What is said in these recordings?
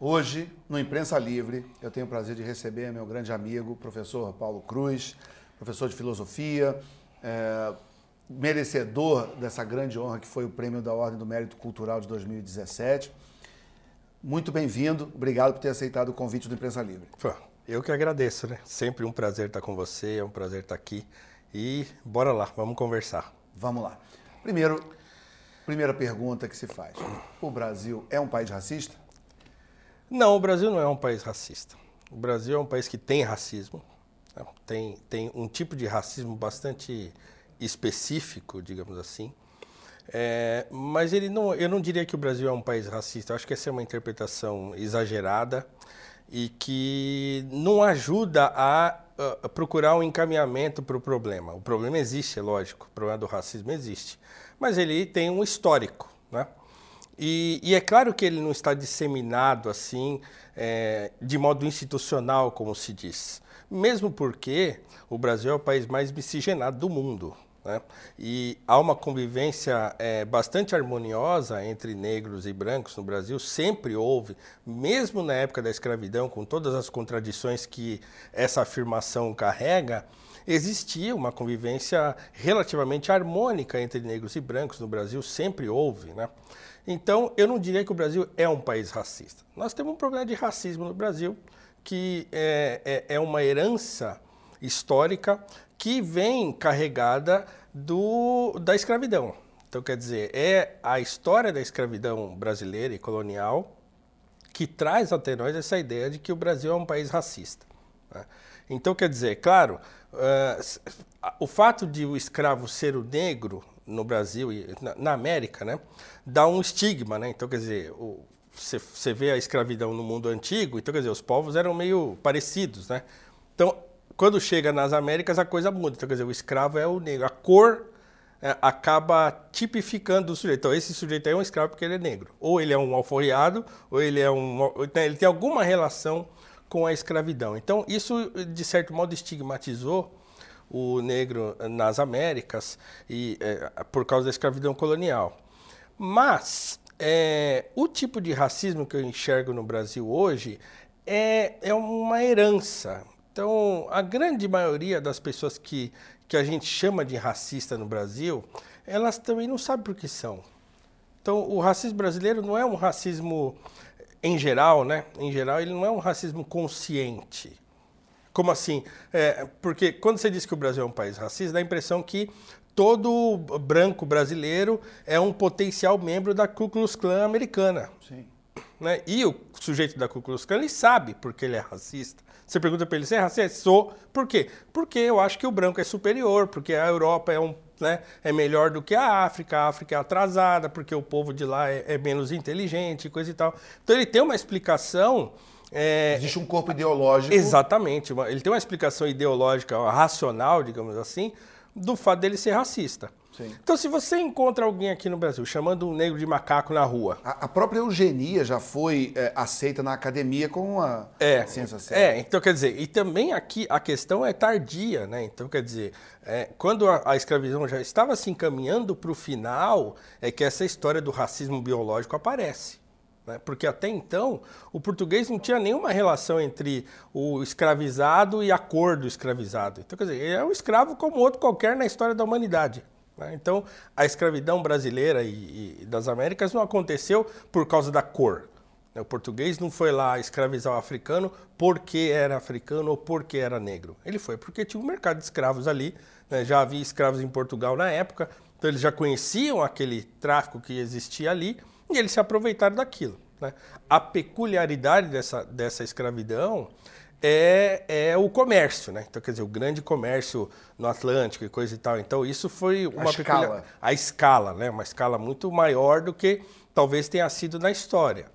Hoje, no Imprensa Livre, eu tenho o prazer de receber meu grande amigo, professor Paulo Cruz, professor de filosofia, é, merecedor dessa grande honra que foi o Prêmio da Ordem do Mérito Cultural de 2017. Muito bem-vindo, obrigado por ter aceitado o convite do Imprensa Livre. Eu que agradeço, né? Sempre um prazer estar com você, é um prazer estar aqui. E bora lá, vamos conversar. Vamos lá. Primeiro, primeira pergunta que se faz: o Brasil é um país racista? Não, o Brasil não é um país racista. O Brasil é um país que tem racismo, né? tem, tem um tipo de racismo bastante específico, digamos assim. É, mas ele não, eu não diria que o Brasil é um país racista. Eu acho que essa é uma interpretação exagerada e que não ajuda a, a procurar um encaminhamento para o problema. O problema existe, é lógico, o problema do racismo existe, mas ele tem um histórico, né? E, e, é claro que ele não está disseminado assim, é, de modo institucional, como se diz. Mesmo porque o Brasil é o país mais miscigenado do mundo. Né? E há uma convivência é, bastante harmoniosa entre negros e brancos no Brasil, sempre houve, mesmo na época da escravidão, com todas as contradições que essa afirmação carrega, existia uma convivência relativamente harmônica entre negros e brancos no Brasil, sempre houve. Né? Então, eu não diria que o Brasil é um país racista. Nós temos um problema de racismo no Brasil, que é, é, é uma herança histórica que vem carregada do, da escravidão. Então, quer dizer, é a história da escravidão brasileira e colonial que traz até nós essa ideia de que o Brasil é um país racista. Né? Então, quer dizer, claro, uh, o fato de o escravo ser o negro no Brasil e na, na América, né, dá um estigma, né? Então, quer dizer, você vê a escravidão no mundo antigo, então, quer dizer, os povos eram meio parecidos, né? Então, quando chega nas Américas, a coisa muda. Então, quer dizer, o escravo é o negro. A cor é, acaba tipificando o sujeito. Então, esse sujeito aí é um escravo porque ele é negro. Ou ele é um alforriado, ou ele é um. Ele tem alguma relação com a escravidão. Então, isso, de certo modo, estigmatizou o negro nas Américas e é, por causa da escravidão colonial. Mas é, o tipo de racismo que eu enxergo no Brasil hoje é, é uma herança. Então, a grande maioria das pessoas que, que a gente chama de racista no Brasil, elas também não sabem por que são. Então, o racismo brasileiro não é um racismo em geral, né? Em geral, ele não é um racismo consciente. Como assim? É, porque quando você diz que o Brasil é um país racista, dá a impressão que todo branco brasileiro é um potencial membro da Ku Klux Klan americana. Sim. Né? E o sujeito da Ku Klux Klan ele sabe porque ele é racista. Você pergunta para ele, você é racista? Sou. Por quê? Porque eu acho que o branco é superior, porque a Europa é, um, né, é melhor do que a África, a África é atrasada, porque o povo de lá é, é menos inteligente, coisa e tal. Então ele tem uma explicação é, Existe um corpo ideológico. Exatamente. Ele tem uma explicação ideológica, racional, digamos assim, do fato dele ser racista. Sim. Então, se você encontra alguém aqui no Brasil chamando um negro de macaco na rua. A, a própria eugenia já foi é, aceita na academia como uma é, ciência séria. É, então quer dizer, e também aqui a questão é tardia, né? Então, quer dizer, é, quando a, a, escravidão já estava se encaminhando para o final, é que essa história do racismo biológico aparece. Né? Porque até então o português não tinha nenhuma relação entre o escravizado e a cor do escravizado. Então, quer dizer, ele é um escravo como outro qualquer na história da humanidade. Né? Então, a escravidão brasileira e, e, das Américas não aconteceu por causa da cor. Né? O português não foi lá escravizar o africano porque era africano ou porque era negro. Ele foi porque tinha um mercado de escravos ali. Né? Já havia escravos em Portugal na época, então eles já conheciam aquele tráfico que existia ali e eles se aproveitaram daquilo. Né? A peculiaridade dessa, dessa escravidão é, é o comércio, né? Então, quer dizer, o grande comércio no Atlântico e coisa e tal. Então, isso foi uma a escala. A escala, né? Uma escala muito maior do que talvez tenha sido na história.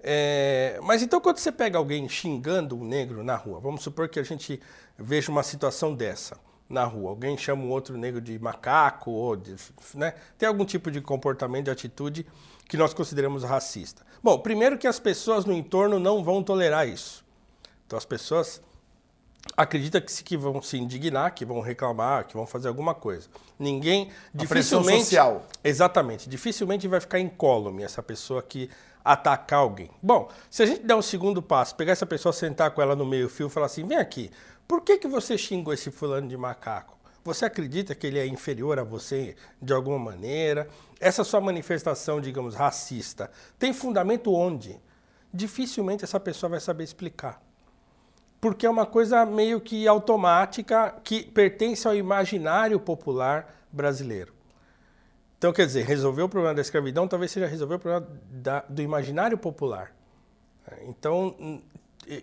É, mas então, quando você pega alguém xingando um negro na rua, vamos supor que a gente veja uma situação dessa na rua. Alguém chama um outro negro de macaco, ou de, né? tem algum tipo de comportamento, de atitude que nós consideramos racista. Bom, primeiro que as pessoas no entorno não vão tolerar isso. Então as pessoas acreditam que, se, que vão se indignar, que vão reclamar, que vão fazer alguma coisa. Ninguém A dificilmente social. Exatamente, dificilmente vai ficar incólume essa pessoa que atacar alguém. Bom, se a gente der um segundo passo, pegar essa pessoa, sentar com ela no meio-fio e falar assim: vem aqui, por que, que você xingou esse fulano de macaco? Você acredita que ele é inferior a você de alguma maneira? Essa sua manifestação, digamos, racista, tem fundamento onde? Dificilmente essa pessoa vai saber explicar. Porque é uma coisa meio que automática que pertence ao imaginário popular brasileiro. Então, quer dizer, resolver o problema da escravidão talvez seja resolver o problema da, do imaginário popular. Então,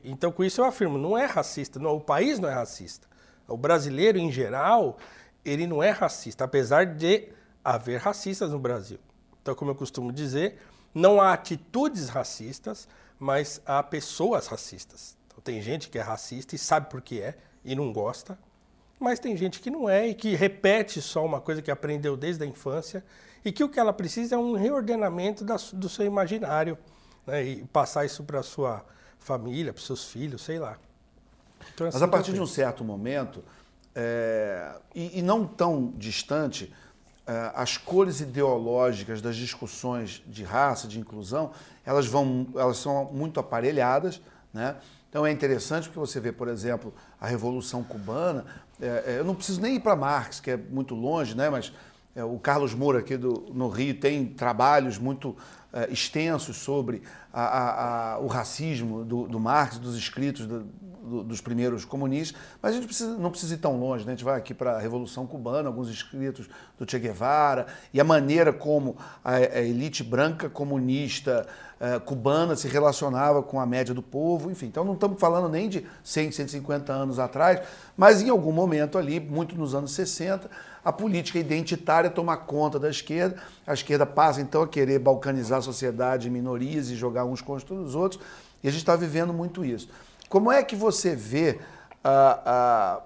então, com isso eu afirmo, não é racista, não, o país não é racista. O brasileiro, em geral, ele não é racista, apesar de haver racistas no Brasil. Então, como eu costumo dizer, não há atitudes racistas, mas há pessoas racistas. Então, tem gente que é racista e sabe por que é e não gosta, mas tem gente que não é e que repete só uma coisa que aprendeu desde a infância e que o que ela precisa é um reordenamento da, do seu imaginário né, e passar isso para sua família, para seus filhos, sei lá. Então, assim, mas a partir de um certo momento, é, e, e, não tão distante, é, as cores ideológicas das discussões de raça, de inclusão, elas, vão, elas são muito aparelhadas, né? Então é interessante porque você vê, por exemplo, a Revolução Cubana. É, é, eu não preciso nem ir para Marx, que é muito longe, né? mas é, o Carlos Moura aqui do, no Rio tem trabalhos muito é, extensos sobre a, a, a, o racismo do, do, Marx, dos escritos do, dos primeiros comunistas, mas a gente precisa, não precisa ir tão longe. Né? A gente vai aqui para a Revolução Cubana, alguns escritos do Che Guevara, e a maneira como a, elite branca comunista eh, cubana se relacionava com a média do povo, enfim. Então não estamos falando nem de 100, 150 anos atrás, mas em algum momento ali, muito nos anos 60, a política identitária toma conta da esquerda, a esquerda passa então a querer balcanizar a sociedade minorias e jogar uns contra os outros, e a gente está vivendo muito isso. Como é que você vê uh, uh,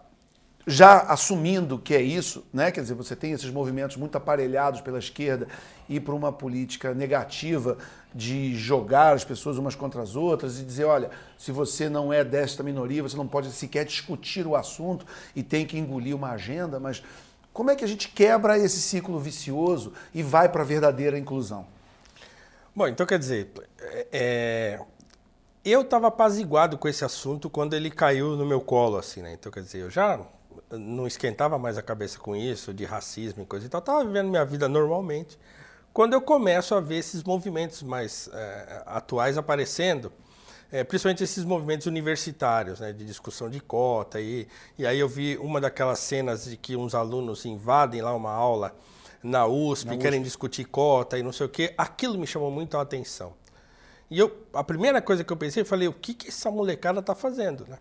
já assumindo que é isso, né? quer dizer, você tem esses movimentos muito aparelhados pela esquerda e para uma política negativa de jogar as pessoas umas contra as outras e dizer, olha, se você não é desta minoria, você não pode sequer discutir o assunto e tem que engolir uma agenda, mas como é que a gente quebra esse ciclo vicioso e vai para a verdadeira inclusão? Bom, então quer dizer, é, eu estava apaziguado com esse assunto quando ele caiu no meu colo, assim, né? Então quer dizer, eu já não esquentava mais a cabeça com isso, de racismo e coisa e tal, estava vivendo minha vida normalmente. Quando eu começo a ver esses movimentos mais é, atuais aparecendo, é, principalmente esses movimentos universitários, né, de discussão de cota, e, e aí eu vi uma daquelas cenas de que uns alunos invadem lá uma aula na USP, na querem discutir cota e não sei o quê, aquilo me chamou muito a atenção. E eu, a primeira coisa que eu pensei, eu falei, o que, que essa molecada está fazendo, né?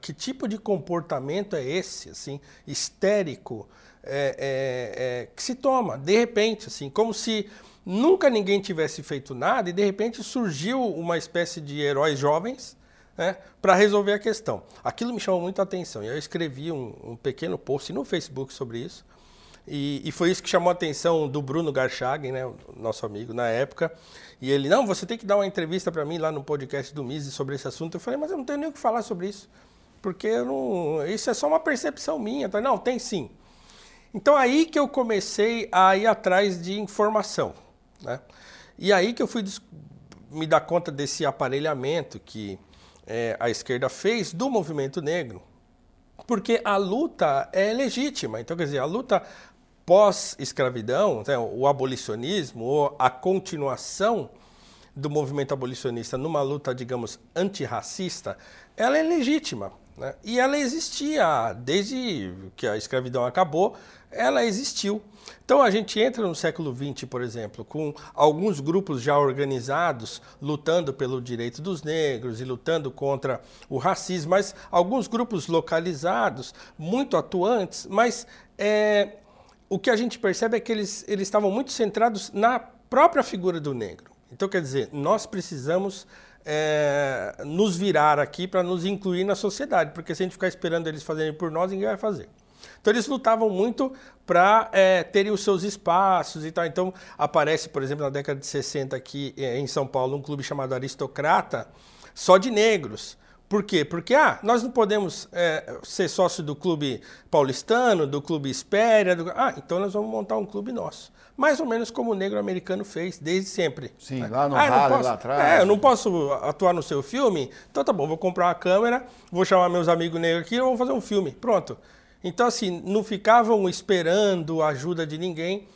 Que tipo de comportamento é esse, assim, histérico, é, é, é, que se toma, de repente, assim, como se nunca ninguém tivesse feito nada e de repente surgiu uma espécie de heróis jovens né, para resolver a questão. Aquilo me chamou muito a atenção e eu escrevi um, um pequeno post no Facebook sobre isso. E, e, foi isso que chamou a atenção do Bruno Garchagen, né, nosso amigo na época. E ele, não, você tem que dar uma entrevista para mim lá no podcast do Mises sobre esse assunto. Eu falei, mas eu não tenho nem o que falar sobre isso, porque não, isso é só uma percepção minha. Falei, não, tem sim. Então aí que eu comecei a ir atrás de informação. Né? E aí que eu fui me dar conta desse aparelhamento que é, a esquerda fez do movimento negro, porque a luta é legítima. Então, quer dizer, a luta pós-escravidão, né, o abolicionismo, ou a continuação do movimento abolicionista numa luta, digamos, antirracista, ela é legítima. Né? E ela existia desde que a escravidão acabou, ela existiu. Então a gente entra no século XX, por exemplo, com alguns grupos já organizados lutando pelo direito dos negros e lutando contra o racismo, mas alguns grupos localizados, muito atuantes, mas é, o que a gente percebe é que eles, eles estavam muito centrados na própria figura do negro. Então, quer dizer, nós precisamos é, nos virar aqui para nos incluir na sociedade, porque se a gente ficar esperando eles fazerem por nós, ninguém vai fazer. Então eles lutavam muito para é, terem os seus espaços e tal. Então aparece, por exemplo, na década de 60 aqui é, em São Paulo, um clube chamado Aristocrata, só de negros Por quê? Porque ah, nós não podemos é, ser sócio do clube paulistano, do clube Espéria. Do... Ah, então nós vamos montar um clube nosso. Mais ou menos como o negro americano fez desde sempre. Sim, né? lá no ah, posso, lá atrás. É, eu não posso atuar no seu filme, então tá bom, vou comprar uma câmera, vou chamar meus amigos negros aqui e vamos fazer um filme. Pronto. Então, assim, não ficavam esperando a ajuda de ninguém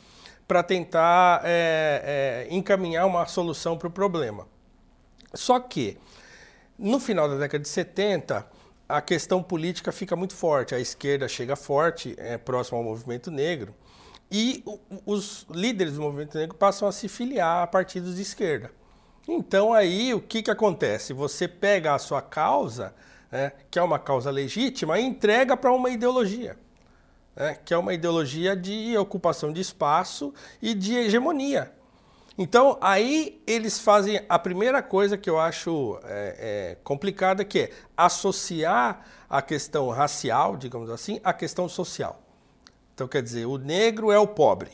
para tentar é, é, encaminhar uma solução para o problema. Só que no final da década de 70, a questão política fica muito forte. A esquerda chega forte, é próximo ao movimento negro, e os líderes do movimento negro passam a se filiar a partidos de esquerda. Então aí o que, que acontece? Você pega a sua causa, né, que é uma causa legítima, entrega para uma ideologia. Né, que é uma ideologia de ocupação de espaço e de hegemonia. Então, aí eles fazem a primeira coisa que eu acho é, é, complicada, que é associar a questão racial, digamos assim, à questão social. Então, quer dizer, o negro é o pobre.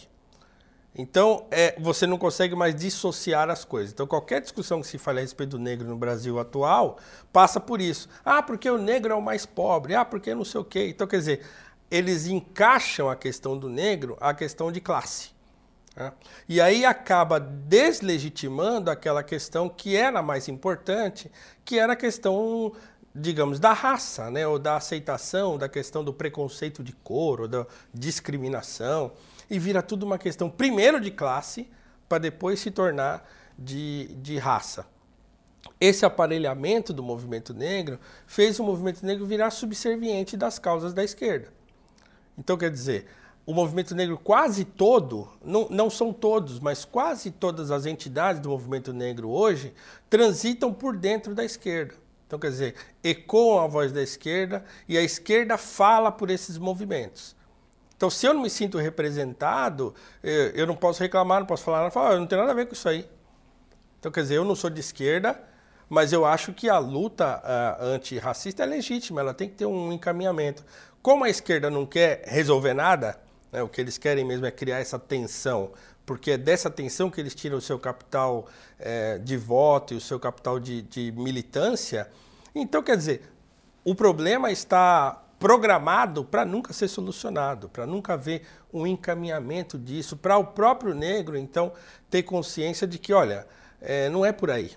Então, é, você não consegue mais dissociar as coisas. Então, qualquer discussão que se fale a respeito do negro no Brasil atual passa por isso. Ah, porque o negro é o mais pobre. Ah, porque não sei o quê. Então, quer dizer, eles encaixam a questão do negro à questão de classe. Né? E aí acaba deslegitimando aquela questão que era mais importante, que era a questão, digamos, da raça, né? ou da aceitação, da questão do preconceito de cor, ou da discriminação, e vira tudo uma questão, primeiro, de classe, para depois se tornar de, de raça. Esse aparelhamento do movimento negro fez o movimento negro virar subserviente das causas da esquerda. Então, quer dizer, o movimento negro quase todo, não, não são todos, mas quase todas as entidades do movimento negro hoje transitam por dentro da esquerda. Então, quer dizer, ecoam a voz da esquerda e a esquerda fala por esses movimentos. Então, se eu não me sinto representado, eh, eu não posso reclamar, não posso falar nada, falar, ah, não tem nada a ver com isso aí. Então, quer dizer, eu não sou de esquerda, mas eu acho que a luta uh, antirracista é legítima, ela tem que ter um encaminhamento. Como a esquerda não quer resolver nada, né? O que eles querem mesmo é criar essa tensão, porque é dessa tensão que eles tiram o seu capital é, de voto e o seu capital de, de militância. Então, quer dizer, o problema está programado para nunca ser solucionado, para nunca haver um encaminhamento disso, para o próprio negro, então, ter consciência de que, olha, é, não é por aí.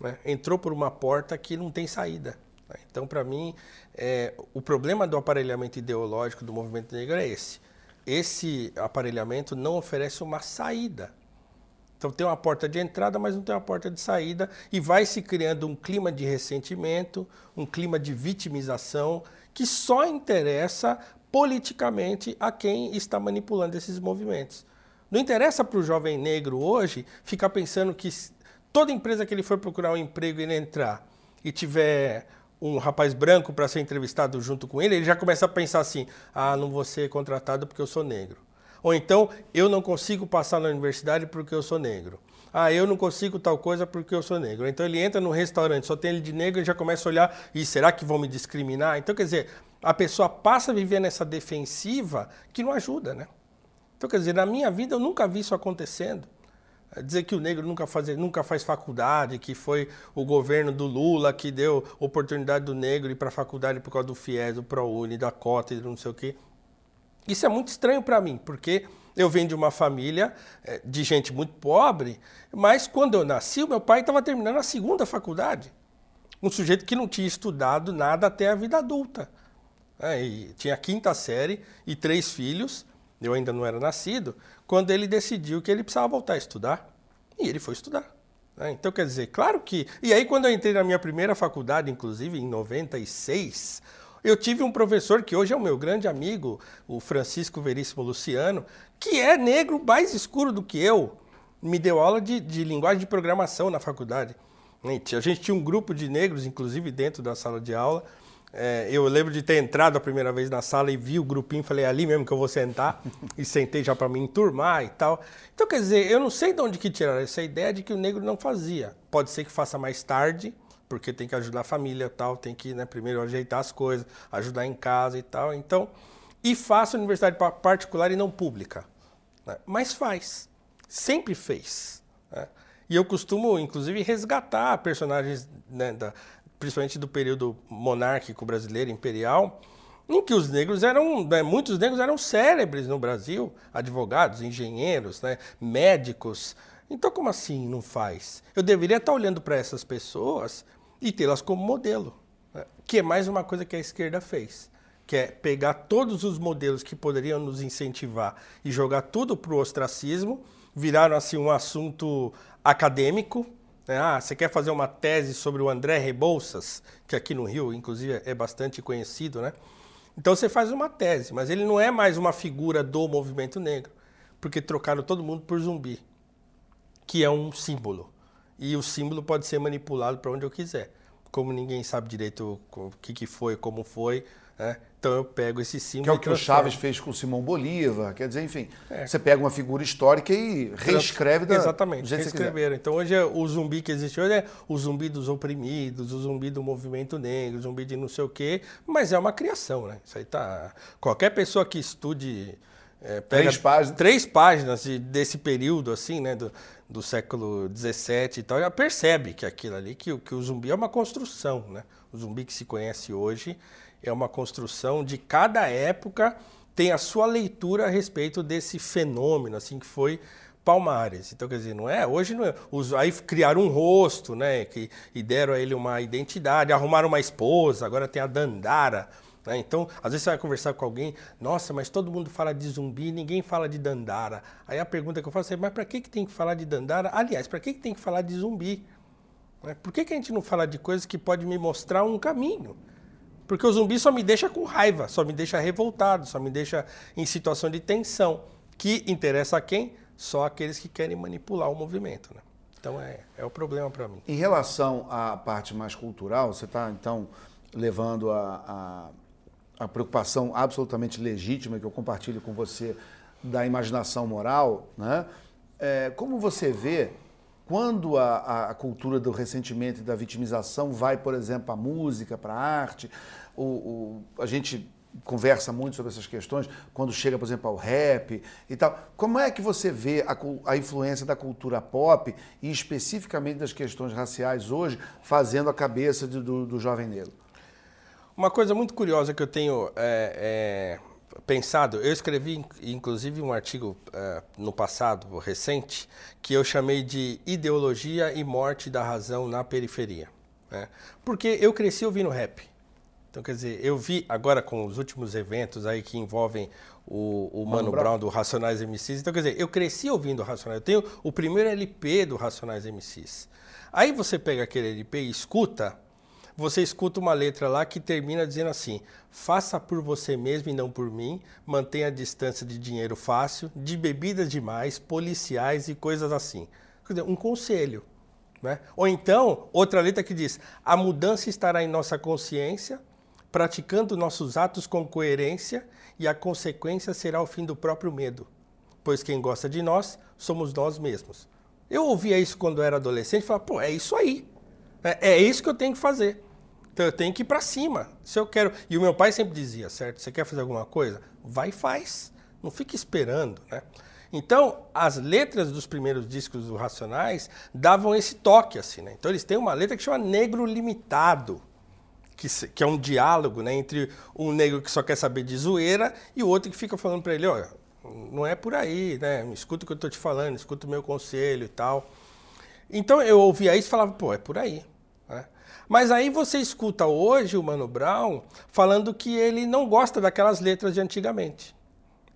Né? Entrou por uma porta que não tem saída. Né? Então, para mim, é, o problema do aparelhamento ideológico do movimento negro é esse esse aparelhamento não oferece uma saída. Então tem uma porta de entrada, mas não tem uma porta de saída e vai se criando um clima de ressentimento, um clima de vitimização que só interessa politicamente a quem está manipulando esses movimentos. Não interessa para o jovem negro hoje ficar pensando que toda empresa que ele for procurar um emprego e entrar e tiver um rapaz branco para ser entrevistado junto com ele, ele já começa a pensar assim: ah, não vou ser contratado porque eu sou negro. Ou então, eu não consigo passar na universidade porque eu sou negro. Ah, eu não consigo tal coisa porque eu sou negro. Então ele entra no restaurante, só tem ele de negro e já começa a olhar, e será que vão me discriminar? Então, quer dizer, a pessoa passa a viver nessa defensiva que não ajuda, né? Então, quer dizer, na minha vida eu nunca vi isso acontecendo. É dizer que o negro nunca faz, nunca faz faculdade, que foi o governo do Lula que deu oportunidade do negro ir para a faculdade por causa do FIES, do ProUni, da cota e não sei o quê. Isso é muito estranho para mim, porque eu venho de uma família é, de gente muito pobre, mas quando eu nasci, meu pai estava terminando a segunda faculdade. Um sujeito que não tinha estudado nada até a vida adulta. É, tinha a quinta série e três filhos, eu ainda não era nascido, quando ele decidiu que ele precisava voltar a estudar. E ele foi estudar. Né? Então, quer dizer, claro que. E aí, quando eu entrei na minha primeira faculdade, inclusive em 96, eu tive um professor que hoje é o meu grande amigo, o Francisco Veríssimo Luciano, que é negro mais escuro do que eu. Me deu aula de, de linguagem de programação na faculdade. A gente tinha um grupo de negros, inclusive, dentro da sala de aula. É, eu lembro de ter entrado a primeira vez na sala e vi o grupinho, falei, é ali mesmo que eu vou sentar, e sentei já para me enturmar e tal. Então, quer dizer, eu não sei de onde que tiraram essa ideia de que o negro não fazia. Pode ser que faça mais tarde, porque tem que ajudar a família tal, tem que né, primeiro ajeitar as coisas, ajudar em casa e tal. Então, e faça universidade particular e não pública. Né? Mas faz, sempre fez. Né? E eu costumo, inclusive, resgatar personagens né, da, principalmente do período monárquico brasileiro, imperial, em que os negros eram, né, muitos negros eram célebres no Brasil, advogados, engenheiros, né, médicos. Então, como assim não faz? Eu deveria estar olhando para essas pessoas e tê-las como modelo, né, que é mais uma coisa que a esquerda fez, que é pegar todos os modelos que poderiam nos incentivar e jogar tudo para o ostracismo, viraram assim um assunto acadêmico, né? Ah, você quer fazer uma tese sobre o André Rebouças, que aqui no Rio, inclusive, é bastante conhecido, né? Então você faz uma tese, mas ele não é mais uma figura do movimento negro, porque trocaram todo mundo por zumbi, que é um símbolo. E o símbolo pode ser manipulado para onde eu quiser. Como ninguém sabe direito o que, que foi, como foi, né? Então eu pego esse símbolo. Que é o que o Chaves fez com o Simão Bolívar. Quer dizer, enfim, é. você pega uma figura histórica e reescreve da Exatamente, reescreveram. Então hoje é, o zumbi que existe hoje é o zumbi dos oprimidos, o zumbi do movimento negro, o zumbi de não sei o quê, mas é uma criação, né? Isso aí tá. Qualquer pessoa que estude. É, três páginas. Três páginas de, desse período, assim, né? Do, do século XVII e tal, já percebe que aquilo ali, que, que o zumbi é uma construção, né? O zumbi que se conhece hoje é uma construção de cada época tem a sua leitura a respeito desse fenômeno, assim, que foi Palmares. Então, quer dizer, não é? Hoje não é. Os, aí criaram um rosto, né? Que, e deram a ele uma identidade, arrumaram uma esposa, agora tem a Dandara. Né? Então, às vezes você vai conversar com alguém, nossa, mas todo mundo fala de zumbi, ninguém fala de Dandara. Aí a pergunta que eu faço é, mas para que, que tem que falar de Dandara? Aliás, para que, que tem que falar de zumbi? Né? Por que, que a gente não fala de coisas que pode me mostrar um caminho? Porque o zumbi só me deixa com raiva, só me deixa revoltado, só me deixa em situação de tensão, que interessa a quem? Só aqueles que querem manipular o movimento. Né? Então é, é o problema para mim. Em relação à parte mais cultural, você está então levando a, a, a, preocupação absolutamente legítima que eu compartilho com você da imaginação moral, né? É, como você vê quando a, a, cultura do ressentimento e da vitimização vai, por exemplo, a música, para a arte, o, o, a gente conversa muito sobre essas questões, quando chega, por exemplo, ao rap e tal. Como é que você vê a, a influência da cultura pop e especificamente das questões raciais hoje fazendo a cabeça de, do, do, jovem negro? Uma coisa muito curiosa que eu tenho é, é pensado, eu escrevi inclusive um artigo uh, no passado, recente, que eu chamei de Ideologia e Morte da Razão na Periferia. Né? Porque eu cresci ouvindo rap. Então, quer dizer, eu vi agora com os últimos eventos aí que envolvem o, o Mano, Mano Brown. Brown do Racionais MCs. Então, quer dizer, eu cresci ouvindo Racionais. Eu tenho o primeiro LP do Racionais MCs. Aí você pega aquele LP e escuta, você escuta uma letra lá que termina dizendo assim: faça por você mesmo e não por mim, mantenha a distância de dinheiro fácil, de bebidas demais, policiais e coisas assim. Um conselho. Né? Ou então, outra letra que diz: a mudança estará em nossa consciência, praticando nossos atos com coerência, e a consequência será o fim do próprio medo, pois quem gosta de nós somos nós mesmos. Eu ouvia isso quando era adolescente e falava: pô, é isso aí. É, é isso que eu tenho que fazer. Então eu tenho que ir para cima. Se eu quero. E o meu pai sempre dizia, certo? Você quer fazer alguma coisa? Vai e faz. Não fique esperando, né? Então, as letras dos primeiros discos do Racionais davam esse toque, assim, né? Então, eles têm uma letra que chama Negro Limitado, que, que é um diálogo né, entre um negro que só quer saber de zoeira e o outro que fica falando para ele: olha, não é por aí, né? Escuta o que eu estou te falando, escuta o meu conselho e tal. Então, eu ouvia isso e falava: pô, é por aí. Mas aí você escuta hoje o Mano Brown falando que ele não gosta daquelas letras de antigamente.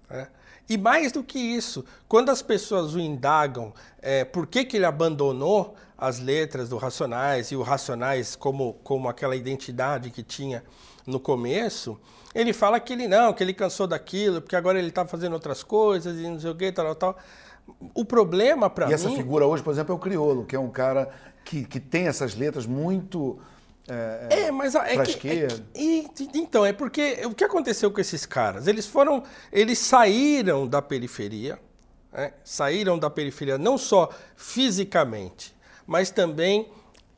Né? E mais do que isso, quando as pessoas o indagam é, por que, que ele abandonou as letras do Racionais e o Racionais como, como aquela identidade que tinha no começo, ele fala que ele não, que ele cansou daquilo, porque agora ele está fazendo outras coisas e não sei o que, tal, tal. O problema para mim... E essa figura hoje, por exemplo, é o Criolo, que é um cara que, que tem essas letras muito. É, é mas é que, é que, e, então é porque o que aconteceu com esses caras? Eles foram, eles saíram da periferia, né? saíram da periferia não só fisicamente, mas também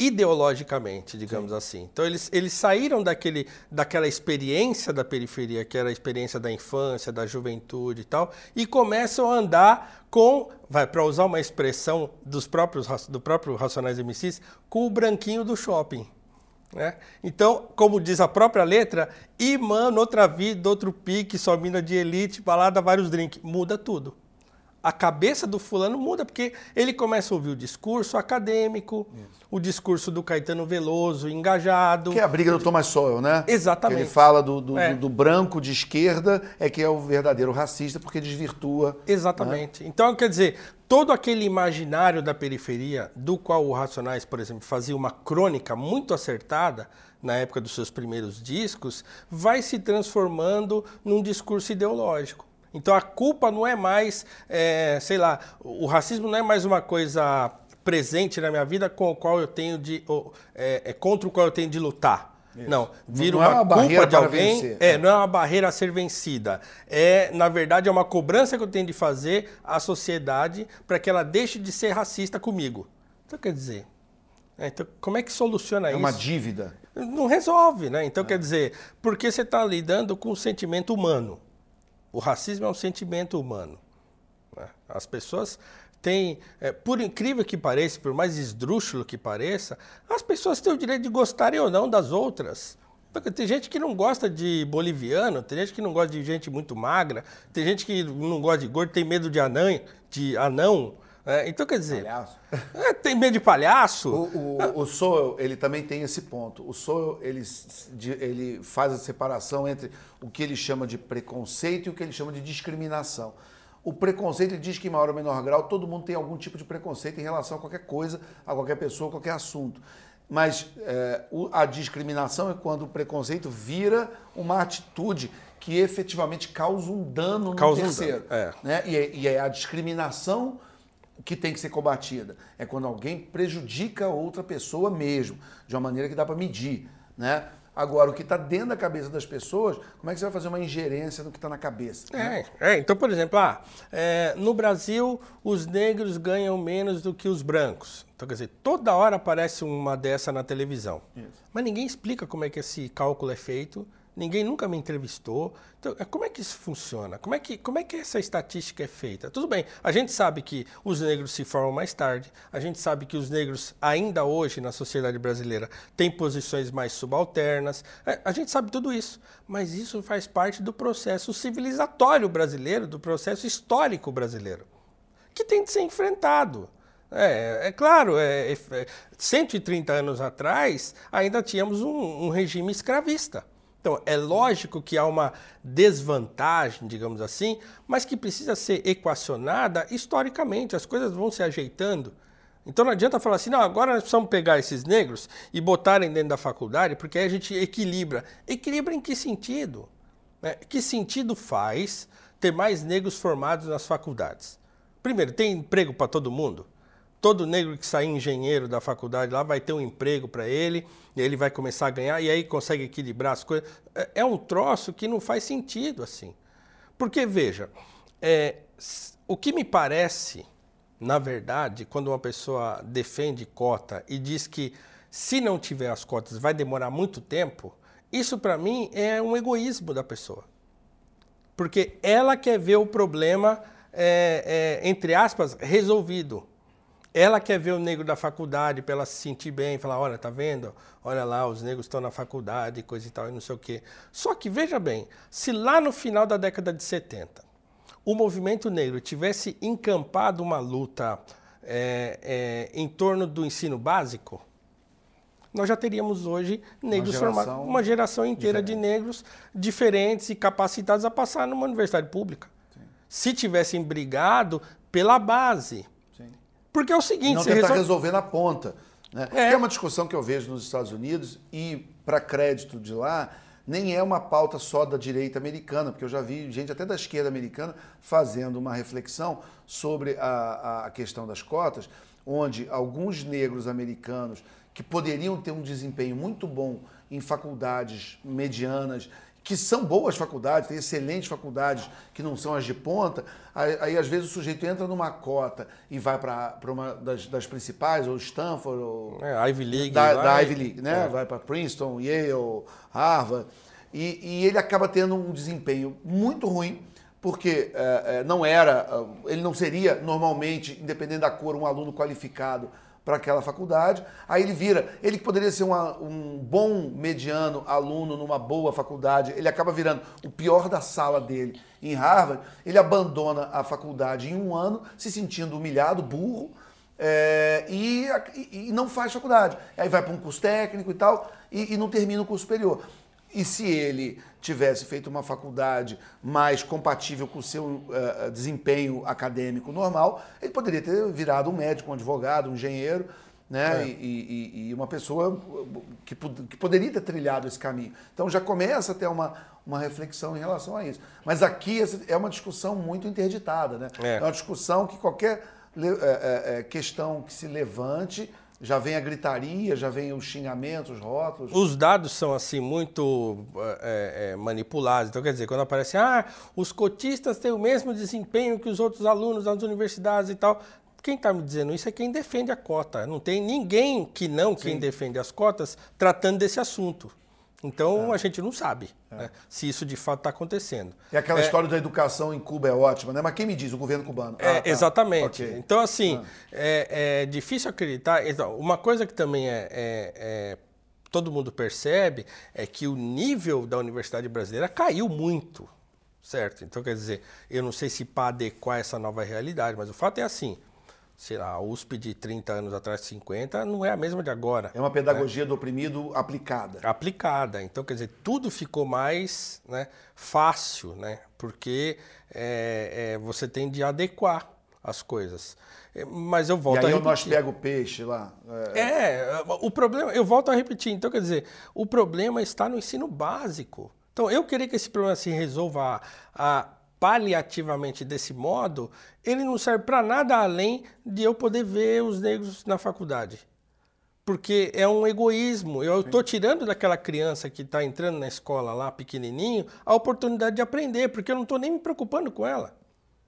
ideologicamente, digamos Sim. assim. Então eles, eles saíram daquele, daquela experiência da periferia, que era a experiência da infância, da juventude e tal, e começam a andar com, vai para usar uma expressão dos próprios do próprio Racionais MCs, com o branquinho do shopping. Né? Então, como diz a própria letra, e mano, outra vida, outro pique, só mina de elite, balada, vários drinks. Muda tudo a cabeça do fulano muda, porque ele começa a ouvir o discurso acadêmico, Isso. o discurso do Caetano Veloso, engajado. Que é a briga do Thomas Sowell, né? Exatamente. Que ele fala do, do, é. do, branco de esquerda, é que é o verdadeiro racista, porque desvirtua. Exatamente. Né? Então, quer dizer, todo aquele imaginário da periferia, do qual o Racionais, por exemplo, fazia uma crônica muito acertada, na época dos seus primeiros discos, vai se transformando num discurso ideológico. Então a culpa não é mais, é, sei lá, o racismo não é mais uma coisa presente na minha vida com o qual eu tenho de, é, é, contra o qual eu tenho de lutar. Isso. Não, vira não uma, é uma culpa de alguém. Vencer, é, não é uma barreira a ser vencida. É, na verdade, é uma cobrança que eu tenho de fazer à sociedade para que ela deixe de ser racista comigo. Então, quer dizer, é, então, como é que soluciona isso? É uma dívida. Não resolve, né? Então, quer dizer, porque você está lidando com o sentimento humano. O racismo é um sentimento humano. Né? As pessoas têm, é, por incrível que pareça, por mais esdrúxulo que pareça, as pessoas têm o direito de gostarem ou não das outras. Porque tem gente que não gosta de boliviano, tem gente que não gosta de gente muito magra, tem gente que não gosta de gordo, tem medo de anão, de anão. É, então, quer dizer, é, tem medo de palhaço. O, o, o Soel, ele também tem esse ponto. O Soel, ele, ele faz a separação entre o que ele chama de preconceito e o que ele chama de discriminação. O preconceito, ele diz que em maior ou menor grau, todo mundo tem algum tipo de preconceito em relação a qualquer coisa, a qualquer pessoa, a qualquer assunto. Mas é, a discriminação é quando o preconceito vira uma atitude que efetivamente causa um dano causa no terceiro. Um dano, é. Né? E, é, e é a discriminação que tem que ser combatida. É quando alguém prejudica outra pessoa mesmo, de uma maneira que dá para medir. Né? Agora, o que está dentro da cabeça das pessoas, como é que você vai fazer uma ingerência no que está na cabeça? Né? É, é, então, por exemplo, ah, é, no Brasil, os negros ganham menos do que os brancos. Então, quer dizer, toda hora aparece uma dessa na televisão. Isso. Mas ninguém explica como é que esse cálculo é feito, ninguém nunca me entrevistou. Então, é, como é que isso funciona? Como é que, como é que essa estatística é feita? Tudo bem, a gente sabe que os negros se formam mais tarde, a gente sabe que os negros, ainda hoje na sociedade brasileira, têm posições mais subalternas, é, a gente sabe tudo isso, mas isso faz parte do processo civilizatório brasileiro, do processo histórico brasileiro, que tem de ser enfrentado. É, é claro, é, é, 130 anos atrás ainda tínhamos um, um regime escravista. Então, é lógico que há uma desvantagem, digamos assim, mas que precisa ser equacionada historicamente, as coisas vão se ajeitando. Então não adianta falar assim, não, agora nós precisamos pegar esses negros e botarem dentro da faculdade, porque aí a gente equilibra. Equilibra em que sentido? É, que sentido faz ter mais negros formados nas faculdades? Primeiro, tem emprego para todo mundo? Todo negro que sair engenheiro da faculdade lá vai ter um emprego para ele, e ele vai começar a ganhar, e aí consegue equilibrar as coisas. É, é um troço que não faz sentido assim. Porque, veja, é, o que me parece, na verdade, quando uma pessoa defende cota e diz que se não tiver as cotas vai demorar muito tempo, isso para mim é um egoísmo da pessoa. Porque ela quer ver o problema, é, é, entre aspas, resolvido. Ela quer ver o negro da faculdade para ela se sentir bem, falar, olha, tá vendo? Olha lá, os negros estão na faculdade, coisa e tal, e não sei o quê. Só que veja bem, se lá no final da década de 70 o movimento negro tivesse encampado uma luta é, é, em torno do ensino básico, nós já teríamos hoje negros formados, uma geração inteira diferente. de negros diferentes e capacitados a passar numa universidade pública. Sim. Se tivessem brigado pela base, porque é o seguinte... Não tentar resol... resolver na ponta. Né? É. Que é uma discussão que eu vejo nos Estados Unidos e, para crédito de lá, nem é uma pauta só da direita americana, porque eu já vi gente até da esquerda americana fazendo uma reflexão sobre a, a questão das cotas, onde alguns negros americanos que poderiam ter um desempenho muito bom em faculdades medianas que são boas faculdades, tem excelentes faculdades que não são as de ponta, aí, aí às vezes o sujeito entra numa cota e vai para uma das, das, principais, ou Stanford, ou é, Ivy League, da, vai, da Ivy League, né? É. Vai para Princeton, Yale, Harvard, e, e, ele acaba tendo um desempenho muito ruim, porque é, não era, ele não seria normalmente, independente da cor, um aluno qualificado para aquela faculdade. Aí ele vira, ele que poderia ser uma, um bom mediano aluno numa boa faculdade, ele acaba virando o pior da sala dele em Harvard. Ele abandona a faculdade em um ano, se sentindo humilhado, burro. É, e, e, não faz faculdade. Aí vai para um curso técnico e tal, e, e não termina o curso superior. E se ele tivesse feito uma faculdade mais compatível com o seu uh, desempenho acadêmico normal, ele poderia ter virado um médico, um advogado, um engenheiro, né? É. E, e, e, uma pessoa que, que, poderia ter trilhado esse caminho. Então já começa a ter uma, uma reflexão em relação a isso. Mas aqui é uma discussão muito interditada, né? É, é uma discussão que qualquer é, questão que se levante já vem a gritaria, já vem os xingamentos, os rótulos. Os dados são assim muito é, é, manipulados. Então, quer dizer, quando aparece, ah, os cotistas têm o mesmo desempenho que os outros alunos das universidades e tal. Quem está me dizendo isso é quem defende a cota. Não tem ninguém que não Sim. quem defende as cotas tratando desse assunto. Então é. a gente não sabe é. né, se isso de fato está acontecendo. E aquela é, história da educação em Cuba é ótima, né? Mas quem me diz? O governo cubano. É, ah, tá. Exatamente. Okay. Então, assim, ah. é, é, difícil acreditar. Então, uma coisa que também é, é, todo mundo percebe é que o nível da universidade brasileira caiu muito. Certo? Então, quer dizer, eu não sei se para adequar essa nova realidade, mas o fato é assim: sei lá, a USP de 30 anos atrás, 50, não é a mesma de agora. É uma pedagogia né? do oprimido aplicada. Aplicada. Então, quer dizer, tudo ficou mais né, fácil, né? Porque é, é, você tem de adequar as coisas. É, mas eu volto e aí a repetir. nós pega o peixe lá. É... é, o problema, eu volto a repetir. Então, quer dizer, o problema está no ensino básico. Então, eu queria que esse problema se resolva a, a paliativamente desse modo, ele não serve para nada além de eu poder ver os negros na faculdade. Porque é um egoísmo. Eu estou tirando daquela criança que está entrando na escola lá, pequenininho, a oportunidade de aprender, porque eu não estou nem me preocupando com ela.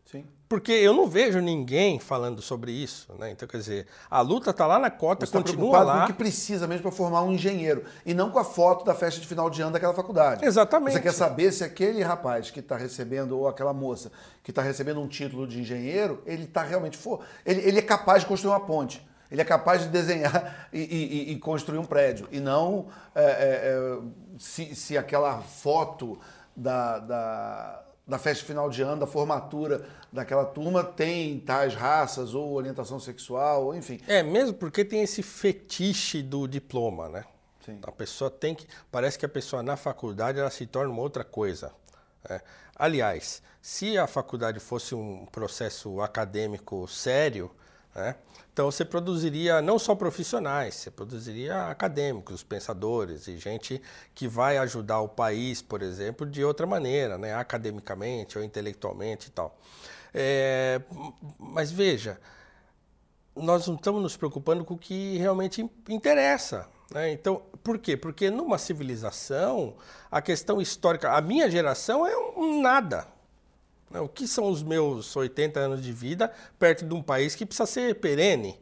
Sim. Porque eu não vejo ninguém falando sobre isso, né? Então, quer dizer, a luta está lá na cota, Você tá continua lá. com o que precisa mesmo para formar um engenheiro e não com a foto da festa de final de ano daquela faculdade. Exatamente. Você quer saber se aquele rapaz que está recebendo ou aquela moça que está recebendo um título de engenheiro, ele está realmente for, ele, ele é capaz de construir uma ponte. Ele é capaz de desenhar e, e, e construir um prédio. E não é, é, é, se, se aquela foto da, da da festa final de ano, da formatura daquela turma, tem tais raças ou orientação sexual, ou enfim. É, mesmo porque tem esse fetiche do diploma, né? Sim. A pessoa tem que. Parece que a pessoa na faculdade ela se torna uma outra coisa. Né? Aliás, se a faculdade fosse um processo acadêmico sério, né? Então você produziria não só profissionais, você produziria acadêmicos, pensadores e gente que vai ajudar o país, por exemplo, de outra maneira, né? academicamente ou intelectualmente e tal. É, mas veja, nós não estamos nos preocupando com o que realmente interessa. Né? Então, por quê? Porque numa civilização, a questão histórica, a minha geração é um nada. Né? O que são os meus 80 anos de vida perto de um país que precisa ser perene?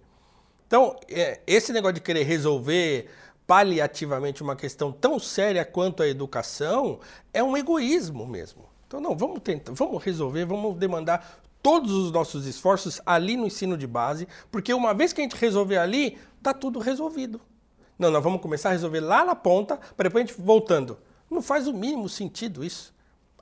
Então, é, esse negócio de querer resolver paliativamente uma questão tão séria quanto a educação é um egoísmo mesmo. Então, não, vamos tentar, vamos resolver, vamos demandar todos os nossos esforços ali no ensino de base, porque uma vez que a gente resolver ali, está tudo resolvido. Não, nós vamos começar a resolver lá na ponta, para depois a gente voltando. Não faz o mínimo sentido isso.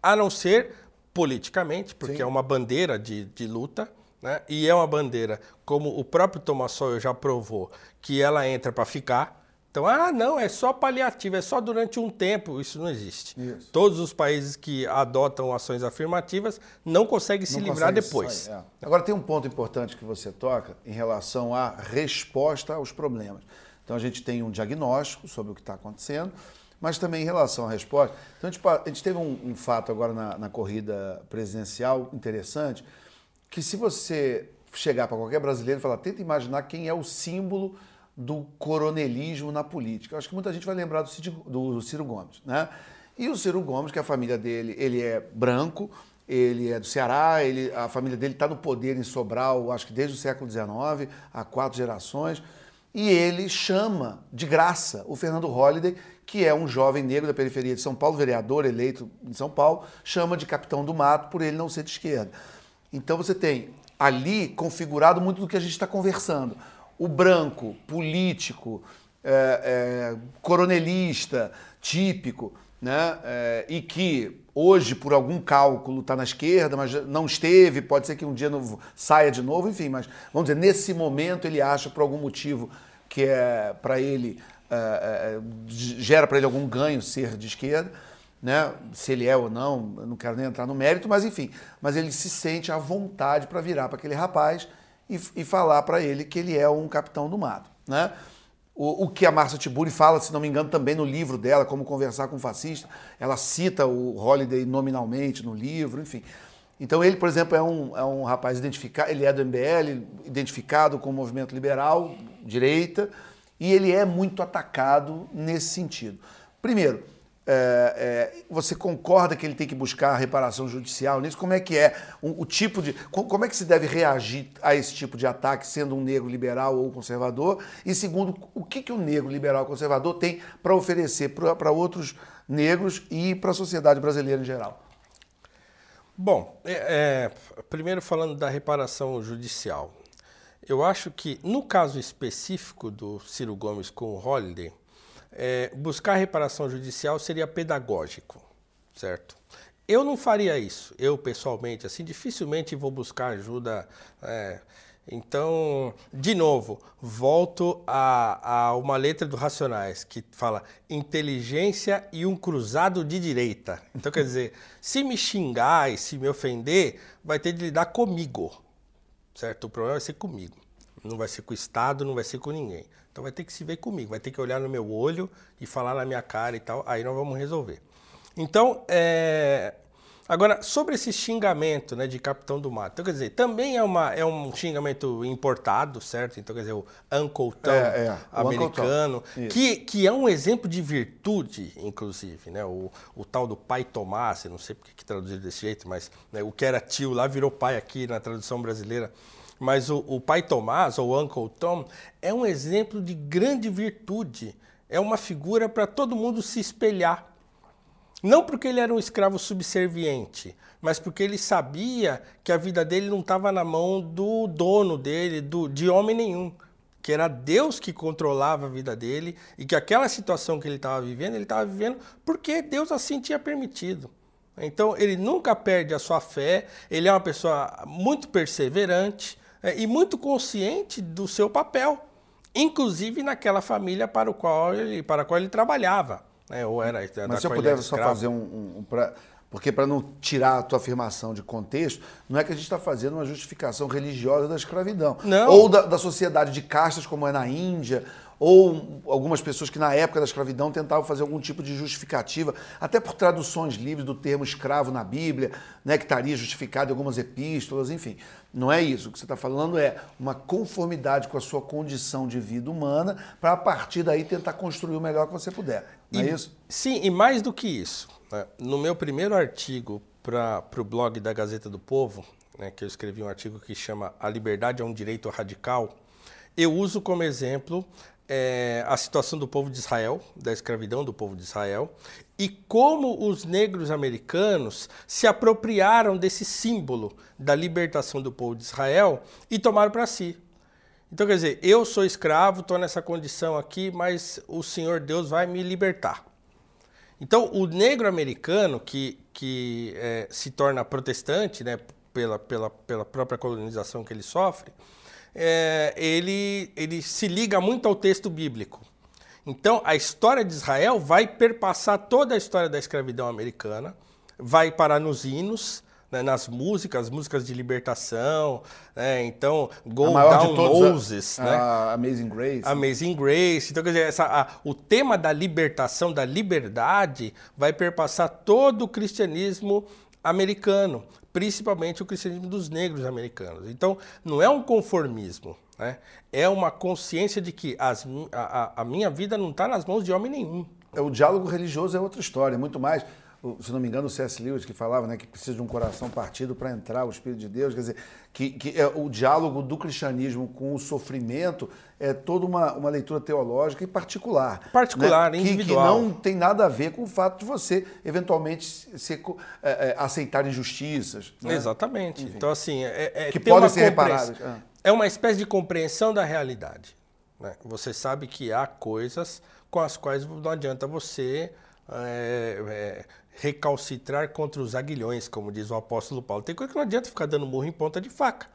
A não ser politicamente, porque Sim. é uma bandeira de, de luta, né? e é uma bandeira, como o próprio Thomas Sowell já provou, que ela entra para ficar. Então, ah, não, é só paliativo, é só durante um tempo. Isso não existe. Isso. Todos os países que adotam ações afirmativas não conseguem se não livrar depois. Sair, é. Agora, tem um ponto importante que você toca em relação à resposta aos problemas. Então, a gente tem um diagnóstico sobre o que está acontecendo, mas também em relação à resposta. Então, a gente, a gente teve um, um, fato agora na, na corrida presidencial interessante, que se você chegar para qualquer brasileiro e falar, tenta imaginar quem é o símbolo do coronelismo na política. Acho que muita gente vai lembrar do Ciro, do Ciro Gomes, né? E o Ciro Gomes, que a família dele, ele é branco, ele é do Ceará, ele, a família dele está no poder em Sobral, acho que desde o século XIX, há quatro gerações, e ele chama de graça o Fernando Holliday, que é um jovem negro da periferia de São Paulo, vereador eleito em São Paulo, chama de capitão do mato por ele não ser de esquerda. Então você tem ali configurado muito do que a gente está conversando. o branco, político, é, é, coronelista, típico, né? É, e que hoje, por algum cálculo, está na esquerda, mas não esteve, pode ser que um dia não saia de novo, enfim, mas vamos dizer, nesse momento ele acha por algum motivo que é para ele é, é, gera para ele algum ganho ser de esquerda, né? Se ele é ou não, eu não quero nem entrar no mérito, mas enfim, mas ele se sente à vontade para virar para aquele rapaz e, e falar para ele que ele é um capitão do mato, né? O, o, que a Márcia Tiburi fala, se não me engano, também no livro dela, Como Conversar com um Fascista. Ela cita o Holiday nominalmente no livro, enfim. Então ele, por exemplo, é um, é um rapaz identificado, ele é do MBL, identificado com o movimento liberal, direita, e ele é muito atacado nesse sentido. Primeiro, é, é, você concorda que ele tem que buscar reparação judicial nisso? Como é que é o, o, tipo de. Como é que se deve reagir a esse tipo de ataque, sendo um negro liberal ou conservador? E segundo, o que, que o negro liberal conservador tem para oferecer para outros negros e para a sociedade brasileira em geral? Bom, é, é, primeiro falando da reparação judicial. Eu acho que no caso específico do Ciro Gomes com o Holliday, é, buscar reparação judicial seria pedagógico, certo? Eu não faria isso, eu pessoalmente, assim, dificilmente vou buscar ajuda. É, então, de novo, volto a, a, uma letra do Racionais que fala inteligência e um cruzado de direita. Então, quer dizer, se me xingar e se me ofender, vai ter de lidar comigo, certo? O problema vai ser comigo, não vai ser com o Estado, não vai ser com ninguém. Então vai ter que se ver comigo, vai ter que olhar no meu olho e falar na minha cara e tal, aí nós vamos resolver. Então, é... agora, sobre esse xingamento né, de capitão do mato, então, quer dizer, também é, uma, é um xingamento importado, certo? Então, quer dizer, o Uncle Tom é, é, americano, Tom. Que, que é um exemplo de virtude, inclusive, né? O, o tal do pai Tomás, eu não sei porque que traduziram desse jeito, mas né, o que era tio lá virou pai aqui na tradução brasileira. Mas o, o pai Tomás, ou Uncle Tom, é um exemplo de grande virtude. É uma figura para todo mundo se espelhar. Não porque ele era um escravo subserviente, mas porque ele sabia que a vida dele não estava na mão do dono dele, do, de homem nenhum. Que era Deus que controlava a vida dele e que aquela situação que ele estava vivendo, ele estava vivendo porque Deus assim tinha permitido. Então ele nunca perde a sua fé, ele é uma pessoa muito perseverante, é, e muito consciente do seu papel, inclusive naquela família para, o qual ele, para a qual ele trabalhava. Né? Ou era, Mas se eu puder só fazer um. um, um pra, porque para não tirar a tua afirmação de contexto, não é que a gente está fazendo uma justificação religiosa da escravidão. Não. Ou da, da sociedade de castas, como é na Índia, ou algumas pessoas que na época da escravidão tentavam fazer algum tipo de justificativa, até por traduções livres do termo escravo na Bíblia, né, que estaria justificado em algumas epístolas, enfim. Não é isso. O que você está falando é uma conformidade com a sua condição de vida humana, para a partir daí tentar construir o melhor que você puder. Não é e, é isso? Sim, e mais do que isso. Né, no meu primeiro artigo para o blog da Gazeta do Povo, né, que eu escrevi um artigo que chama A Liberdade é um Direito Radical, eu uso como exemplo é, a situação do povo de Israel, da escravidão do povo de Israel, e como os negros americanos se apropriaram desse símbolo da libertação do povo de Israel e tomaram para si. Então, quer dizer, eu sou escravo, estou nessa condição aqui, mas o Senhor Deus vai me libertar. Então, o negro americano que, que é, se torna protestante, né, pela, pela, pela própria colonização que ele sofre, é, ele, ele se liga muito ao texto bíblico. Então, a história de Israel vai perpassar toda a história da escravidão americana, vai parar nos hinos, né, nas músicas, músicas de libertação, né, então Go Down Moses, a, né? a Amazing Grace. Amazing Grace. Então, quer dizer, essa, a, o tema da libertação, da liberdade, vai perpassar todo o cristianismo americano principalmente o cristianismo dos negros americanos. Então, não é um conformismo, né? é uma consciência de que as, a, a minha vida não está nas mãos de homem nenhum. É, o diálogo religioso é outra história, muito mais se não me engano, o C.S. Lewis que falava né, que precisa de um coração partido para entrar o Espírito de Deus, quer dizer, que, que é, o diálogo do cristianismo com o sofrimento é toda uma, uma leitura teológica e particular. Particular, né? individual. Que, que, não tem nada a ver com o fato de você, eventualmente, ser, é, é, aceitar injustiças. Né? Exatamente. Enfim. Então, assim, é, é que podem ser reparadas. É. é uma espécie de compreensão da realidade. Né? Você sabe que há coisas com as quais não adianta você é, é, recalcitrar contra os aguilhões, como diz o apóstolo Paulo. Tem coisa que não adianta ficar dando murro em ponta de faca,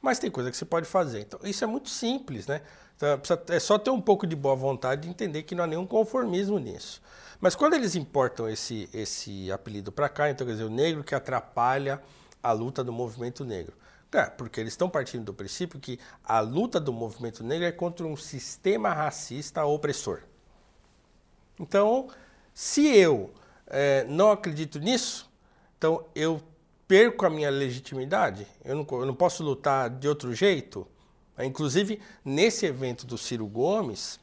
mas tem coisa que você pode fazer. Então, isso é muito simples, né? Então, é só ter um pouco de boa vontade e entender que não há nenhum conformismo nisso. Mas quando eles importam esse, esse apelido para cá, então quer dizer, o negro que atrapalha a luta do movimento negro. É, porque eles estão partindo do princípio que a luta do movimento negro é contra um sistema racista opressor. Então, se eu é, não acredito nisso, então eu perco a minha legitimidade, eu não, eu não posso lutar de outro jeito. Inclusive, nesse evento do Ciro Gomes,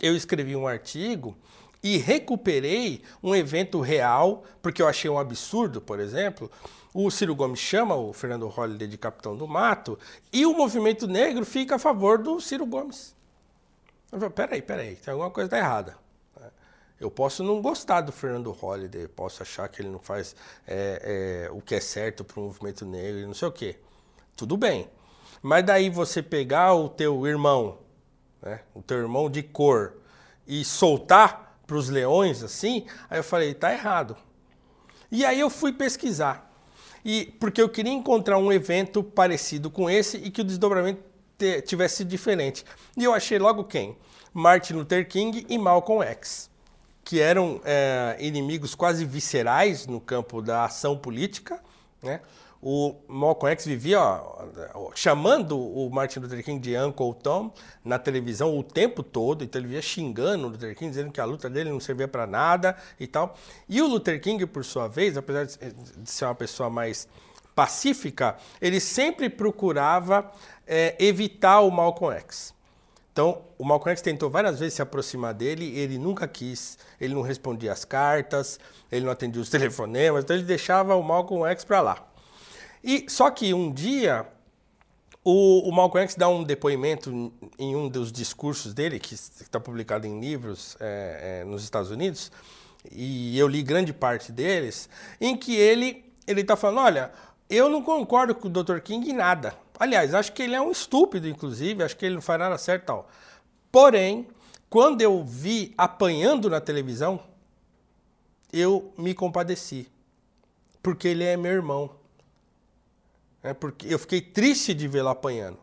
eu escrevi um artigo e recuperei um evento real, porque eu achei um absurdo, por exemplo. O Ciro Gomes chama o Fernando Holliday de capitão do mato e o movimento negro fica a favor do Ciro Gomes. Eu peraí, peraí, tem alguma coisa tá errada. Eu posso não gostar do Fernando Holliday, posso achar que ele não faz é, é, o que é certo para o movimento negro e não sei o quê. Tudo bem. Mas daí você pegar o teu irmão, né, o teu irmão de cor, e soltar para os leões assim, aí eu falei, tá errado. E aí eu fui pesquisar. E porque eu queria encontrar um evento parecido com esse e que o desdobramento tivesse diferente. E eu achei logo quem? Martin Luther King e Malcolm X, que eram é, inimigos quase viscerais no campo da ação política, né? O Malcolm X vivia ó, chamando o Martin Luther King de Uncle Tom na televisão o tempo todo, então ele via xingando o Luther King, dizendo que a luta dele não servia para nada e tal. E o Luther King, por sua vez, apesar de ser uma pessoa mais pacífica, ele sempre procurava é, evitar o Malcolm X. Então, o Malcolm X tentou várias vezes se aproximar dele, ele nunca quis, ele não respondia as cartas, ele não atendia os telefonemas, então ele deixava o Malcolm X para lá. E só que um dia o, o Malcolm X dá um depoimento em um dos discursos dele, que está publicado em livros é, é, nos Estados Unidos, e eu li grande parte deles, em que ele ele está falando, olha, eu não concordo com o Dr. King em nada. Aliás, acho que ele é um estúpido, inclusive, acho que ele não faz nada certo tal. Porém, quando eu vi apanhando na televisão, eu me compadeci. Porque ele é meu irmão. É porque eu fiquei triste de vê-lo apanhando.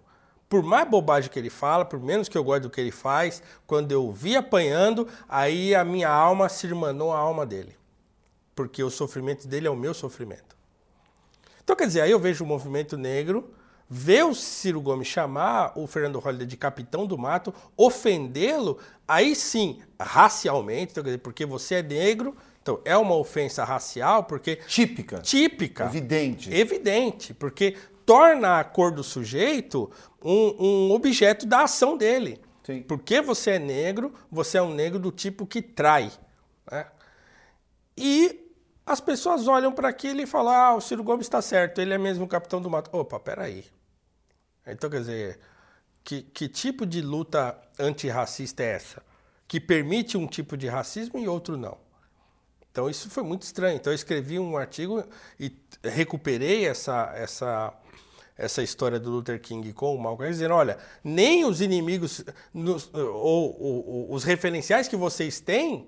Por mais bobagem que ele fala, por menos que eu goste do que ele faz, quando eu vi apanhando, aí a minha alma se irmanou à alma dele. Porque o sofrimento dele é o meu sofrimento. Então, quer dizer, aí eu vejo o movimento negro, ver o Ciro Gomes chamar o Fernando Holliday de capitão do mato, ofendê-lo, aí sim, racialmente, então, dizer, porque você é negro, então, é uma ofensa racial porque. Típica. Típica. Evidente. Evidente, porque torna a cor do sujeito um, um objeto da ação dele. Sim. Porque você é negro, você é um negro do tipo que trai. Né? E as pessoas olham para aquilo e falam: ah, o Ciro Gomes está certo, ele é mesmo o capitão do mato. Opa, peraí. Então, quer dizer, que, que tipo de luta antirracista é essa? Que permite um tipo de racismo e outro não. Então isso foi muito estranho. Então eu escrevi um artigo e recuperei essa, essa, essa história do Luther King com o Malcolm X, dizendo, olha, nem os inimigos nos, ou, ou, ou, os referenciais que vocês têm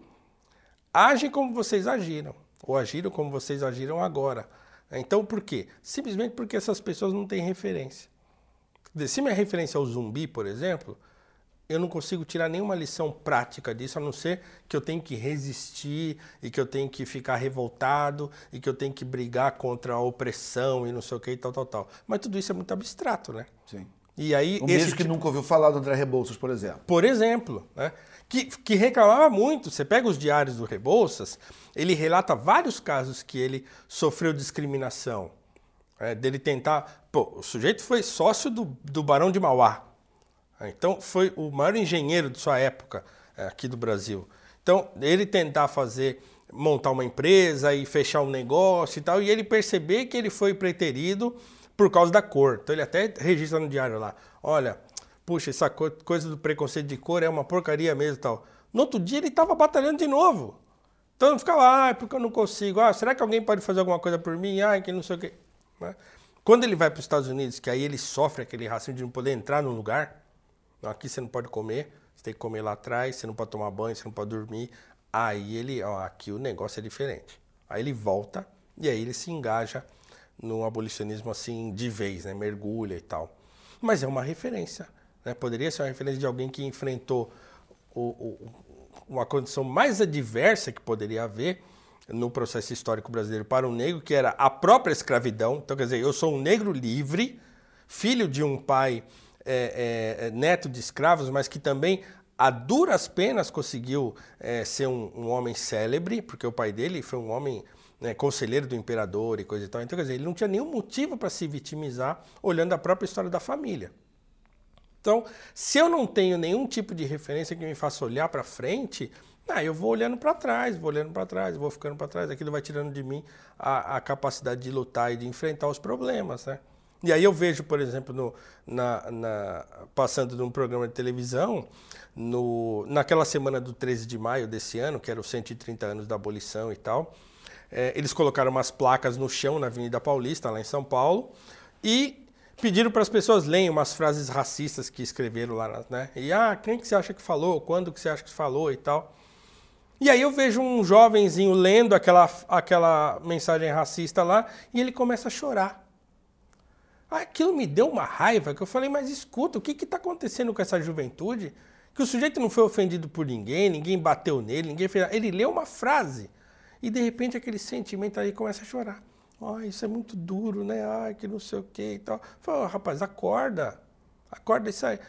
agem como vocês agiram, ou agiram como vocês agiram agora. Então por quê? Simplesmente porque essas pessoas não têm referência. Se minha referência é o zumbi, por exemplo, eu não consigo tirar nenhuma lição prática disso, a não ser que eu tenho que resistir e que eu tenho que ficar revoltado e que eu tenho que brigar contra a opressão e não sei o que e tal, tal, tal. Mas tudo isso é muito abstrato, né? Sim. E aí, o mesmo que tipo... nunca ouviu falar do André Rebouças, por exemplo. Por exemplo, né? que, que reclamava muito. Você pega os diários do Rebouças, ele relata vários casos que ele sofreu discriminação. É, dele tentar. Pô, o sujeito foi sócio do, do Barão de Mauá. Então, foi o maior engenheiro de sua época é, aqui do Brasil. Então, ele tentar fazer, montar uma empresa e fechar um negócio e tal, e ele perceber que ele foi preterido por causa da cor. Então, ele até registra no diário lá: olha, puxa, essa coisa do preconceito de cor é uma porcaria mesmo tal. No outro dia, ele estava batalhando de novo. Então, ficava, ah, porque eu não consigo? Ah, será que alguém pode fazer alguma coisa por mim? Ah, que não sei o quê. Né? Quando ele vai para os Estados Unidos, que aí ele sofre aquele racismo de não poder entrar num lugar, aqui você não pode comer, você tem que comer lá atrás, você não pode tomar banho, você não pode dormir. Aí ele, ó, aqui o negócio é diferente. Aí ele volta e aí ele se engaja no abolicionismo assim de vez, né? Mergulha e tal. Mas é uma referência, né? Poderia ser uma referência de alguém que enfrentou o, o, uma condição mais adversa que poderia haver no processo histórico brasileiro para o negro, que era a própria escravidão. Então, quer dizer, eu sou um negro livre, filho de um pai é, é, neto de escravos, mas que também a duras penas conseguiu é, ser um, um, homem célebre, porque o pai dele foi um homem né, conselheiro do imperador e coisa e tal. Então, quer dizer, ele não tinha nenhum motivo para se vitimizar olhando a própria história da família. Então, se eu não tenho nenhum tipo de referência que me faça olhar para frente, ah, eu vou olhando para trás, vou olhando para trás, vou ficando para trás, aquilo vai tirando de mim a, a, capacidade de lutar e de enfrentar os problemas, né? E aí eu vejo, por exemplo, no, na, na, passando num programa de televisão, no, naquela semana do 13 de maio desse ano, que era os 130 anos da abolição e tal, é, eles colocaram umas placas no chão na Avenida Paulista, lá em São Paulo, e pediram para as pessoas lerem umas frases racistas que escreveram lá, né? E, ah, quem que você acha que falou? Quando que você acha que falou e tal? E aí eu vejo um jovenzinho lendo aquela, aquela mensagem racista lá e ele começa a chorar. Aquilo me deu uma raiva que eu falei, mas escuta, o que está acontecendo com essa juventude? Que o sujeito não foi ofendido por ninguém, ninguém bateu nele, ninguém fez. Ele leu uma frase e de repente aquele sentimento aí começa a chorar. Oh, isso é muito duro, né? Ai, que não sei o que e tal. Fala, oh, rapaz, acorda. Acorda isso aí.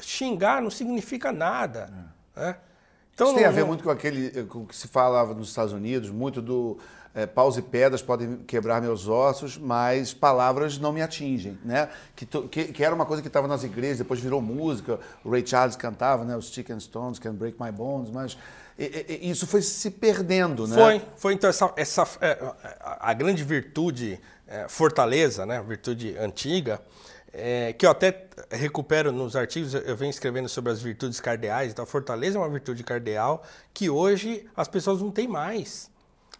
Xingar não significa nada. É. Né? Então, Isso tem a ver muito com aquele com o que se falava nos Estados Unidos, muito do é, paus e pedras podem quebrar meus ossos, mas palavras não me atingem, né? Que, que, que era uma coisa que estava nas igrejas, depois virou música. O Ray Charles cantava, né? Os Chicken Stones Can Break My Bones, mas e, e, isso foi se perdendo, né? Foi, foi então essa, essa é, a grande virtude, é, fortaleza, né? Virtude antiga é, que eu até recupero nos artigos, eu venho escrevendo sobre as virtudes cardeais, então fortaleza é uma virtude cardeal que hoje as pessoas não têm mais.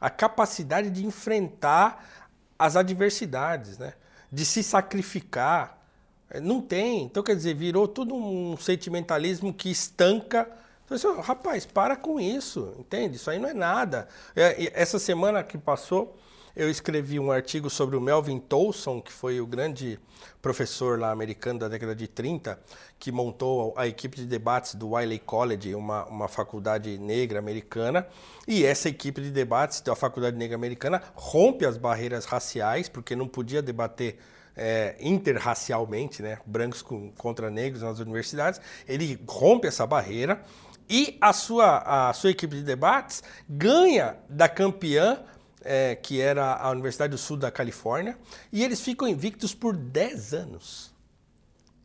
A capacidade de enfrentar as adversidades, né? de se sacrificar. É, não tem. Então, quer dizer, virou tudo um sentimentalismo que estanca. Então, assim, rapaz, para com isso, entende? Isso aí não é nada. É, essa semana que passou, eu escrevi um artigo sobre o Melvin Tolson, que foi o grande professor lá americano da década de 30, que montou a equipe de debates do Wiley College, uma, uma faculdade negra americana. E essa equipe de debates da faculdade negra americana rompe as barreiras raciais, porque não podia debater é, interracialmente, né, brancos com, contra negros nas universidades. Ele rompe essa barreira e a sua, a sua equipe de debates ganha da campeã é, que era a Universidade do Sul da Califórnia, e eles ficam invictos por 10 anos.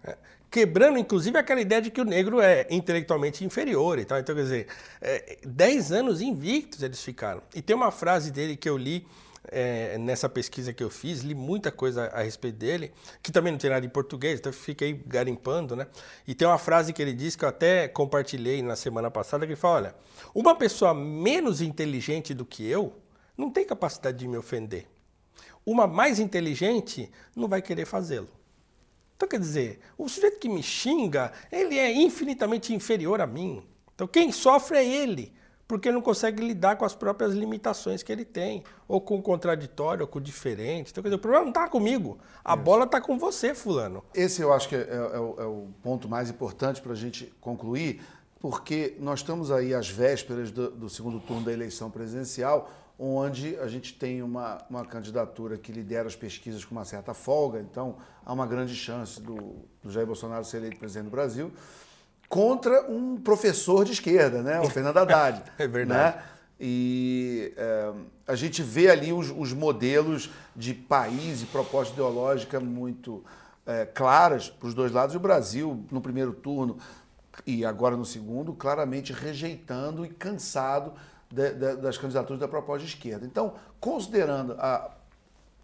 É, quebrando, inclusive, aquela ideia de que o negro é intelectualmente inferior e tal. Então, quer dizer, é, 10 anos invictos eles ficaram. E tem uma frase dele que eu li é, nessa pesquisa que eu fiz, li muita coisa a respeito dele, que também não tem nada em português, então fiquei garimpando, né? E tem uma frase que ele diz que eu até compartilhei na semana passada, que ele fala, olha, uma pessoa menos inteligente do que eu não tem capacidade de me ofender. Uma mais inteligente não vai querer fazê-lo. Então, quer dizer, o sujeito que me xinga, ele é infinitamente inferior a mim. Então, quem sofre é ele, porque não consegue lidar com as próprias limitações que ele tem, ou com o contraditório, ou com o diferente. Então, quer dizer, o problema não está comigo, a Isso. bola está com você, Fulano. Esse eu acho que é, é, é, o, é o, ponto mais importante para a gente concluir, porque nós estamos aí às vésperas do, do segundo turno da eleição presidencial onde a gente tem uma, uma candidatura que lidera as pesquisas com uma certa folga, então há uma grande chance do, do Jair Bolsonaro ser eleito presidente do Brasil, contra um professor de esquerda, né, o Fernando Haddad. é verdade. Né? E é, a gente vê ali os, os, modelos de país e proposta ideológica muito é, claras para os dois lados. E o Brasil, no primeiro turno e agora no segundo, claramente rejeitando e cansado de, de, das candidaturas da proposta de esquerda. Então, considerando a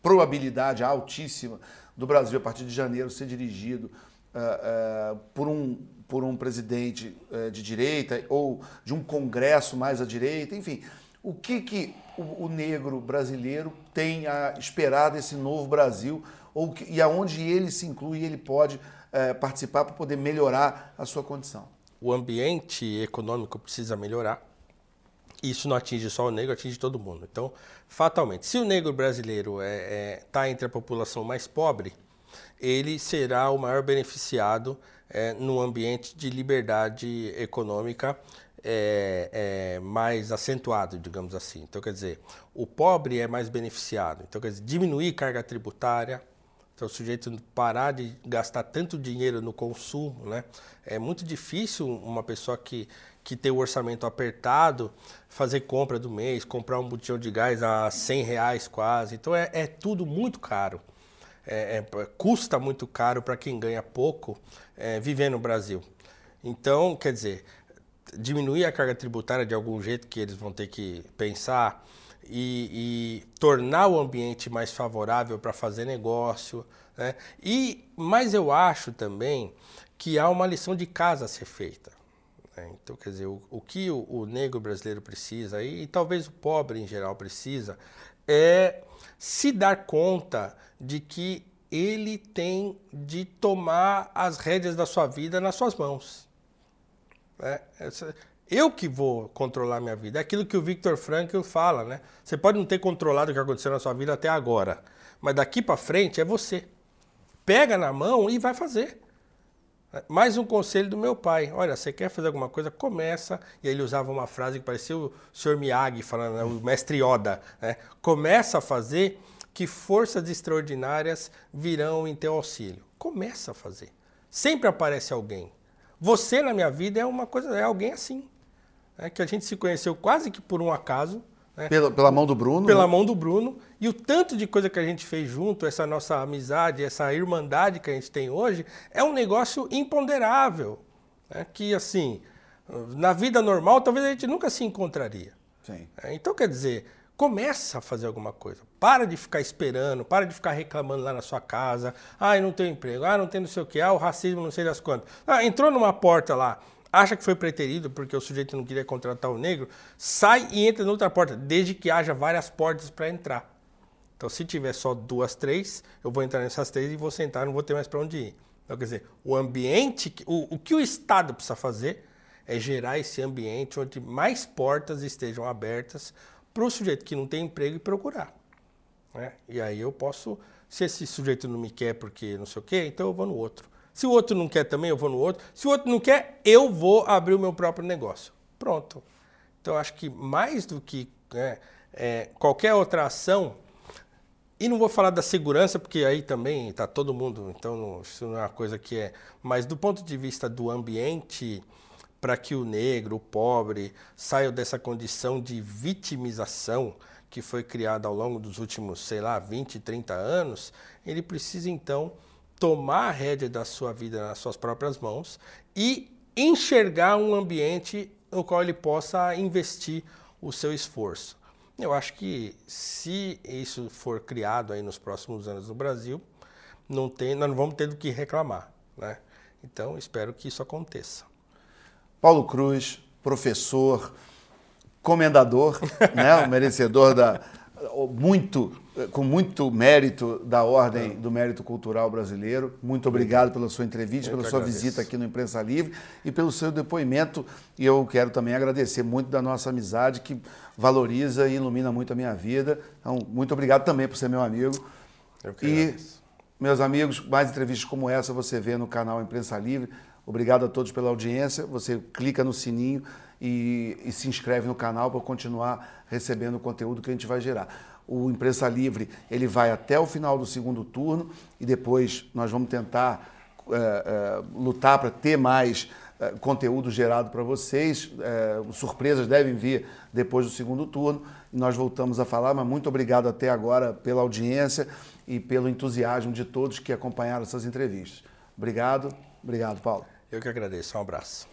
probabilidade altíssima do Brasil, a partir de janeiro, ser dirigido uh, uh, por, um, por um presidente uh, de direita ou de um congresso mais à direita, enfim, o que, que o, o negro brasileiro tem a esperar desse novo Brasil, ou que, e aonde ele se inclui ele pode participar para poder melhorar a sua condição? O ambiente econômico precisa melhorar. Isso não atinge só o negro, atinge todo mundo. Então, fatalmente, se o negro brasileiro está é, é, tá entre a população mais pobre, ele será o maior beneficiado é, no ambiente de liberdade econômica é, é, mais acentuado, digamos assim. Então, quer dizer, o pobre é mais beneficiado. Então, quer dizer, diminuir carga tributária, então o sujeito parar de gastar tanto dinheiro no consumo, né? É muito difícil uma pessoa que, que tem o orçamento apertado fazer compra do mês, comprar um botijão de gás a 100 reais quase. Então é, é tudo muito caro. É, é, custa muito caro para quem ganha pouco é, viver no Brasil. Então, quer dizer, diminuir a carga tributária de algum jeito que eles vão ter que pensar e, e tornar o ambiente mais favorável para fazer negócio. Né? E, mas eu acho também que há uma lição de casa a ser feita. Né? Então, quer dizer, o, o que o, o, negro brasileiro precisa, e, e talvez o pobre em geral precisa, é se dar conta de que ele tem de tomar as rédeas da sua vida nas suas mãos. É, eu que vou controlar minha vida. É aquilo que o Victor Frankl fala, né? Você pode não ter controlado o que aconteceu na sua vida até agora, mas daqui para frente é você. Pega na mão e vai fazer. Mais um conselho do meu pai. Olha, você quer fazer alguma coisa? Começa. E aí ele usava uma frase que parecia o Sr. Miyagi falando, né? o mestre Yoda. Né? Começa a fazer que forças extraordinárias virão em teu auxílio. Começa a fazer. Sempre aparece alguém. Você na minha vida é uma coisa, é alguém assim. É, que a gente se conheceu quase que por um acaso. Né? Pela, pela mão do Bruno? Pela né? mão do Bruno. E o tanto de coisa que a gente fez junto, essa nossa amizade, essa irmandade que a gente tem hoje, é um negócio imponderável. Né? Que, assim, na vida normal, talvez a gente nunca se encontraria. Sim. É, então, quer dizer, Começa a fazer alguma coisa. Para de ficar esperando, para de ficar reclamando lá na sua casa. Ah, não tenho emprego, ah, não tem não sei o que, ah, o racismo não sei das quantas. Ah, entrou numa porta lá, acha que foi preterido porque o sujeito não queria contratar o negro, sai e entra noutra porta, desde que haja várias portas para entrar. Então, se tiver só duas, três, eu vou entrar nessas três e vou sentar, não vou ter mais para onde ir. Então, quer dizer, o ambiente, o, o que o Estado precisa fazer é gerar esse ambiente onde mais portas estejam abertas para o sujeito que não tem emprego e procurar. Né? E aí eu posso, se esse sujeito não me quer porque não sei o quê, então eu vou no outro. Se o outro não quer também, eu vou no outro. Se o outro não quer, eu vou abrir o meu próprio negócio. Pronto. Então acho que mais do que né, é, qualquer outra ação, e não vou falar da segurança, porque aí também está todo mundo, então não, isso não é uma coisa que é. Mas do ponto de vista do ambiente para que o negro, o pobre, saia dessa condição de vitimização que foi criada ao longo dos últimos, sei lá, 20, 30 anos, ele precisa então tomar a rédea da sua vida nas suas próprias mãos e enxergar um ambiente no qual ele possa investir o seu esforço. Eu acho que se isso for criado aí nos próximos anos no Brasil, não tem, nós não vamos ter do que reclamar, né? Então, espero que isso aconteça. Paulo Cruz, professor, comendador, né, o merecedor da muito com muito mérito da Ordem do Mérito Cultural Brasileiro. Muito obrigado pela sua entrevista, eu pela sua agradeço. visita aqui no Imprensa Livre e pelo seu depoimento. E eu quero também agradecer muito da nossa amizade que valoriza e ilumina muito a minha vida. Então, muito obrigado também por ser meu amigo. Eu que e, agradeço. meus amigos, mais entrevistas como essa você vê no canal Imprensa Livre. Obrigado a todos pela audiência. Você clica no sininho e, e se inscreve no canal para continuar recebendo o conteúdo que a gente vai gerar. O Imprensa Livre ele vai até o final do segundo turno e depois nós vamos tentar é, é, lutar para ter mais é, conteúdo gerado para vocês. surpresas devem vir depois do segundo turno. Nós voltamos a falar, mas muito obrigado até agora pela audiência e pelo entusiasmo de todos que acompanharam essas entrevistas. Obrigado. Obrigado, Paulo. Eu que agradeço. Um abraço.